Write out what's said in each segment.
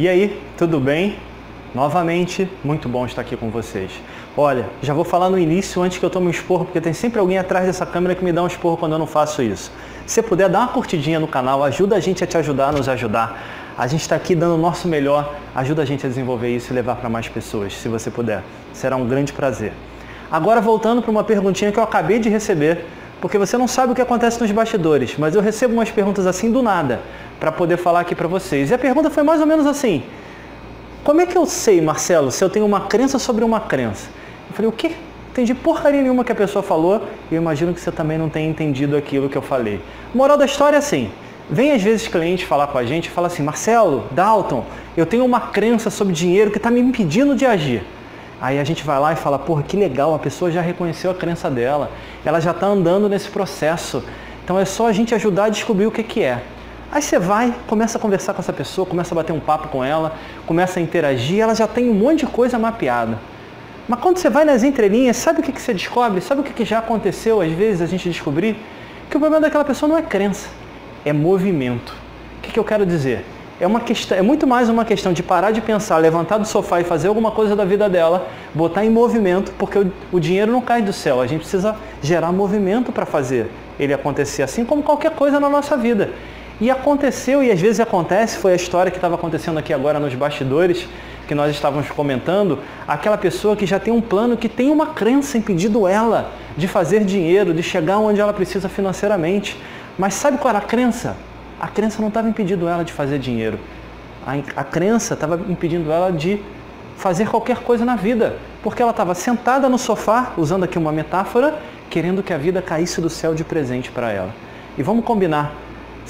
E aí, tudo bem? Novamente, muito bom estar aqui com vocês. Olha, já vou falar no início antes que eu tome um esporro, porque tem sempre alguém atrás dessa câmera que me dá um esporro quando eu não faço isso. Se puder, dá uma curtidinha no canal, ajuda a gente a te ajudar, a nos ajudar. A gente está aqui dando o nosso melhor, ajuda a gente a desenvolver isso e levar para mais pessoas, se você puder. Será um grande prazer. Agora voltando para uma perguntinha que eu acabei de receber, porque você não sabe o que acontece nos bastidores, mas eu recebo umas perguntas assim do nada para poder falar aqui para vocês. E a pergunta foi mais ou menos assim: Como é que eu sei, Marcelo, se eu tenho uma crença sobre uma crença? Eu falei: O quê? Entendi porcaria nenhuma que a pessoa falou e eu imagino que você também não tenha entendido aquilo que eu falei. Moral da história é assim: Vem às vezes clientes falar com a gente e fala assim: Marcelo, Dalton, eu tenho uma crença sobre dinheiro que está me impedindo de agir. Aí a gente vai lá e fala, porra, que legal, a pessoa já reconheceu a crença dela, ela já está andando nesse processo. Então é só a gente ajudar a descobrir o que, que é. Aí você vai, começa a conversar com essa pessoa, começa a bater um papo com ela, começa a interagir, ela já tem um monte de coisa mapeada. Mas quando você vai nas entrelinhas, sabe o que, você descobre? Sabe o que, que já aconteceu, às vezes, a gente descobrir? Que o problema daquela pessoa não é crença, é movimento. O que, que eu quero dizer? É, uma questão, é muito mais uma questão de parar de pensar, levantar do sofá e fazer alguma coisa da vida dela, botar em movimento, porque o, o dinheiro não cai do céu. A gente precisa gerar movimento para fazer ele acontecer, assim como qualquer coisa na nossa vida. E aconteceu, e às vezes acontece, foi a história que estava acontecendo aqui agora nos bastidores, que nós estávamos comentando, aquela pessoa que já tem um plano, que tem uma crença impedindo ela de fazer dinheiro, de chegar onde ela precisa financeiramente. Mas sabe qual era a crença? A crença não estava impedindo ela de fazer dinheiro. A, a crença estava impedindo ela de fazer qualquer coisa na vida, porque ela estava sentada no sofá, usando aqui uma metáfora, querendo que a vida caísse do céu de presente para ela. E vamos combinar,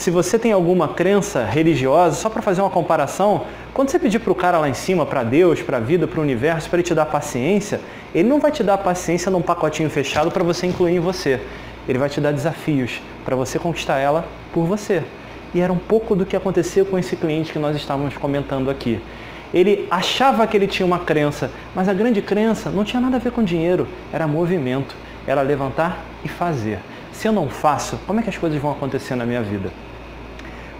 se você tem alguma crença religiosa, só para fazer uma comparação, quando você pedir para o cara lá em cima, para Deus, para a vida, para o universo, para ele te dar paciência, ele não vai te dar paciência num pacotinho fechado para você incluir em você. Ele vai te dar desafios para você conquistar ela por você. E era um pouco do que aconteceu com esse cliente que nós estávamos comentando aqui. Ele achava que ele tinha uma crença, mas a grande crença não tinha nada a ver com dinheiro, era movimento, era levantar e fazer. Se eu não faço, como é que as coisas vão acontecer na minha vida?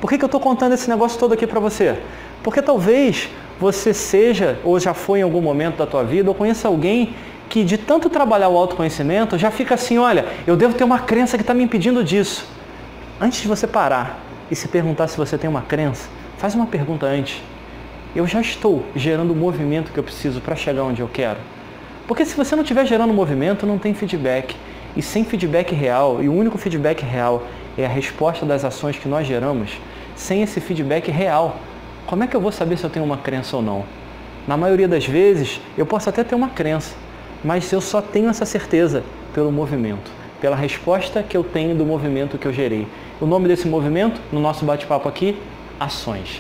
Por que, que eu estou contando esse negócio todo aqui para você? Porque talvez você seja, ou já foi em algum momento da tua vida, ou conheça alguém que de tanto trabalhar o autoconhecimento, já fica assim, olha, eu devo ter uma crença que está me impedindo disso. Antes de você parar e se perguntar se você tem uma crença, faz uma pergunta antes. Eu já estou gerando o movimento que eu preciso para chegar onde eu quero? Porque se você não estiver gerando movimento, não tem feedback. E sem feedback real, e o único feedback real é a resposta das ações que nós geramos, sem esse feedback real, como é que eu vou saber se eu tenho uma crença ou não? Na maioria das vezes, eu posso até ter uma crença, mas eu só tenho essa certeza pelo movimento, pela resposta que eu tenho do movimento que eu gerei. O nome desse movimento, no nosso bate-papo aqui, ações.